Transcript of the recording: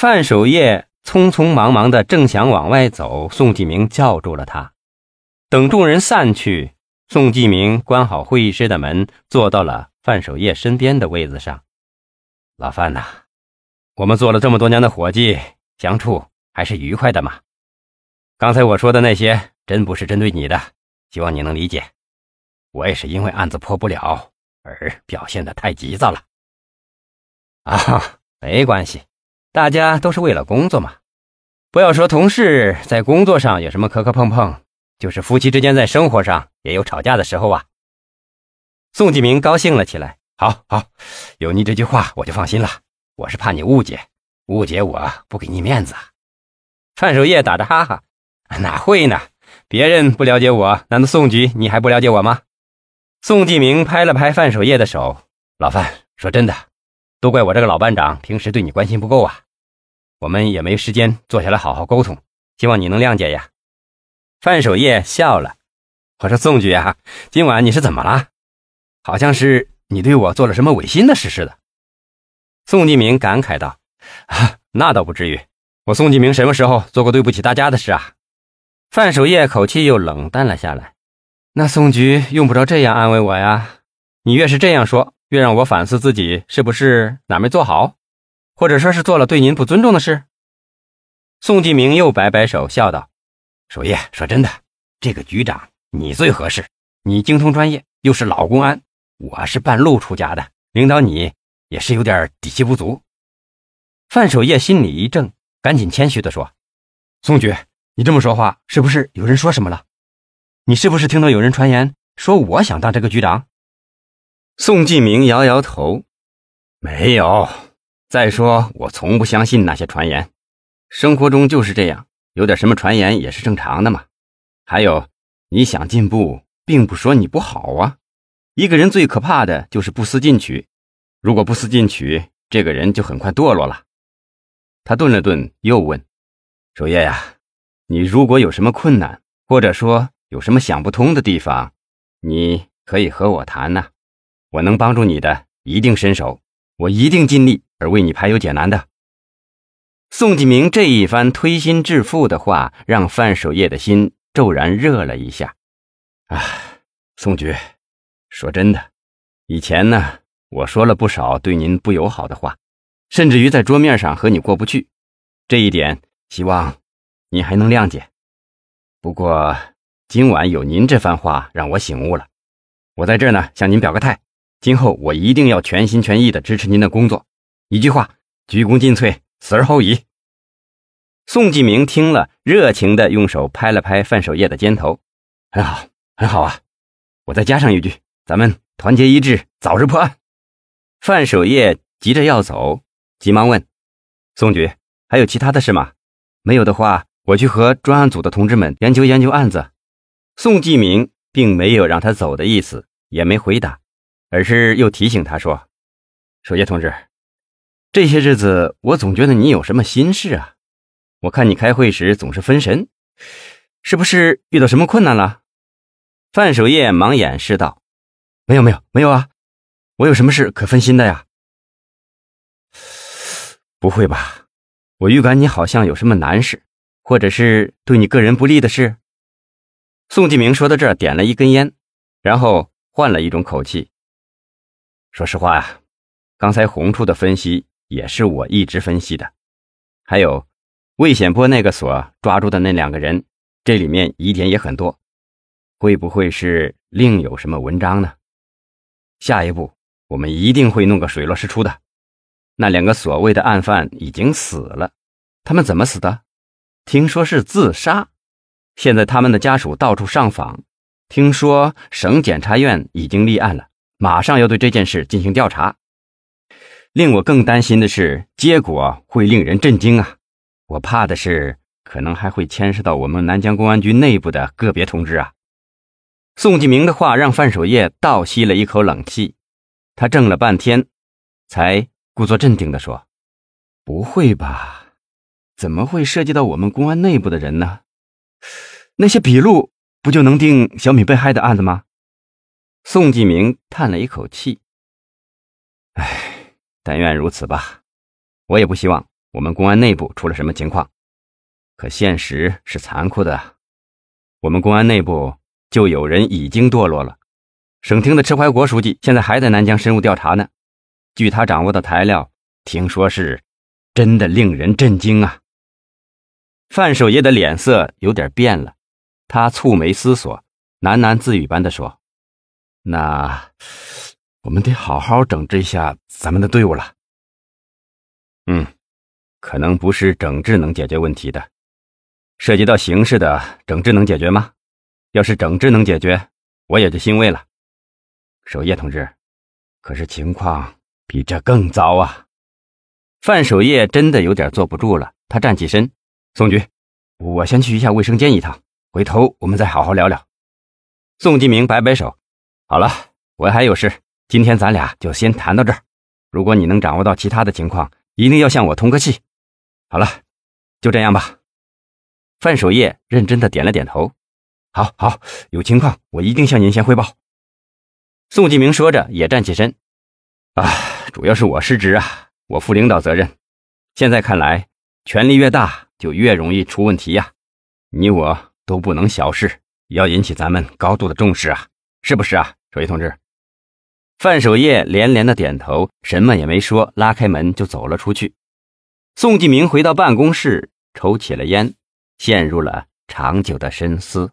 范守业匆匆忙忙的正想往外走，宋继明叫住了他。等众人散去，宋继明关好会议室的门，坐到了范守业身边的位子上。老范呐，我们做了这么多年的伙计，相处还是愉快的嘛。刚才我说的那些，真不是针对你的，希望你能理解。我也是因为案子破不了而表现的太急躁了。啊，没关系，大家都是为了工作嘛。不要说同事在工作上有什么磕磕碰碰。就是夫妻之间在生活上也有吵架的时候啊。宋继明高兴了起来，好好，有你这句话我就放心了。我是怕你误解，误解我不给你面子。范守业打着哈哈，哪会呢？别人不了解我，难道宋局你还不了解我吗？宋继明拍了拍范守业的手，老范，说真的，都怪我这个老班长平时对你关心不够啊。我们也没时间坐下来好好沟通，希望你能谅解呀。范守业笑了，我说：“宋局啊，今晚你是怎么了？好像是你对我做了什么违心的事似的。”宋继明感慨道：“啊，那倒不至于，我宋继明什么时候做过对不起大家的事啊？”范守业口气又冷淡了下来：“那宋局用不着这样安慰我呀，你越是这样说，越让我反思自己是不是哪没做好，或者说是做了对您不尊重的事。”宋继明又摆摆手，笑道。守业，说真的，这个局长你最合适，你精通专业，又是老公安，我是半路出家的，领导你也是有点底气不足。范守业心里一怔，赶紧谦虚的说：“宋局，你这么说话，是不是有人说什么了？你是不是听到有人传言说我想当这个局长？”宋继明摇摇头：“没有。再说，我从不相信那些传言，生活中就是这样。”有点什么传言也是正常的嘛。还有，你想进步，并不说你不好啊。一个人最可怕的就是不思进取，如果不思进取，这个人就很快堕落了。他顿了顿，又问：“守业呀，你如果有什么困难，或者说有什么想不通的地方，你可以和我谈呐。我能帮助你的，一定伸手，我一定尽力而为你排忧解难的。”宋继明这一番推心置腹的话，让范守业的心骤然热了一下。啊，宋局，说真的，以前呢，我说了不少对您不友好的话，甚至于在桌面上和你过不去，这一点希望您还能谅解。不过今晚有您这番话，让我醒悟了。我在这儿呢，向您表个态，今后我一定要全心全意的支持您的工作。一句话，鞠躬尽瘁。死而后已。宋继明听了，热情的用手拍了拍范守业的肩头，很好，很好啊！我再加上一句，咱们团结一致，早日破案。范守业急着要走，急忙问：“宋局，还有其他的事吗？没有的话，我去和专案组的同志们研究研究案子。”宋继明并没有让他走的意思，也没回答，而是又提醒他说：“守业同志。”这些日子，我总觉得你有什么心事啊？我看你开会时总是分神，是不是遇到什么困难了？范守业忙掩饰道：“没有，没有，没有啊！我有什么事可分心的呀？”不会吧？我预感你好像有什么难事，或者是对你个人不利的事。宋继明说到这儿，点了一根烟，然后换了一种口气：“说实话呀，刚才红处的分析。”也是我一直分析的，还有魏显波那个所抓住的那两个人，这里面疑点也很多，会不会是另有什么文章呢？下一步我们一定会弄个水落石出的。那两个所谓的案犯已经死了，他们怎么死的？听说是自杀。现在他们的家属到处上访，听说省检察院已经立案了，马上要对这件事进行调查。令我更担心的是，结果会令人震惊啊！我怕的是，可能还会牵涉到我们南江公安局内部的个别同志啊。宋继明的话让范守业倒吸了一口冷气，他怔了半天，才故作镇定地说：“不会吧？怎么会涉及到我们公安内部的人呢？那些笔录不就能定小米被害的案子吗？”宋继明叹了一口气：“唉。”但愿如此吧，我也不希望我们公安内部出了什么情况。可现实是残酷的，我们公安内部就有人已经堕落了。省厅的迟怀国书记现在还在南疆深入调查呢。据他掌握的材料，听说是真的令人震惊啊！范守业的脸色有点变了，他蹙眉思索，喃喃自语般的说：“那我们得好好整治一下咱们的队伍了。”嗯，可能不是整治能解决问题的。涉及到形式的整治能解决吗？要是整治能解决，我也就欣慰了。守业同志，可是情况比这更糟啊！范守业真的有点坐不住了，他站起身：“宋局，我先去一下卫生间一趟，回头我们再好好聊聊。”宋继明摆摆手：“好了，我还有事，今天咱俩就先谈到这儿。如果你能掌握到其他的情况，一定要向我通个气。好了，就这样吧。”范守业认真的点了点头，好好，有情况我一定向您先汇报。宋继明说着也站起身，啊，主要是我失职啊，我负领导责任。现在看来，权力越大就越容易出问题呀，你我都不能小视，要引起咱们高度的重视啊，是不是啊，守义同志？范守业连连的点头，什么也没说，拉开门就走了出去。宋继明回到办公室，抽起了烟。陷入了长久的深思。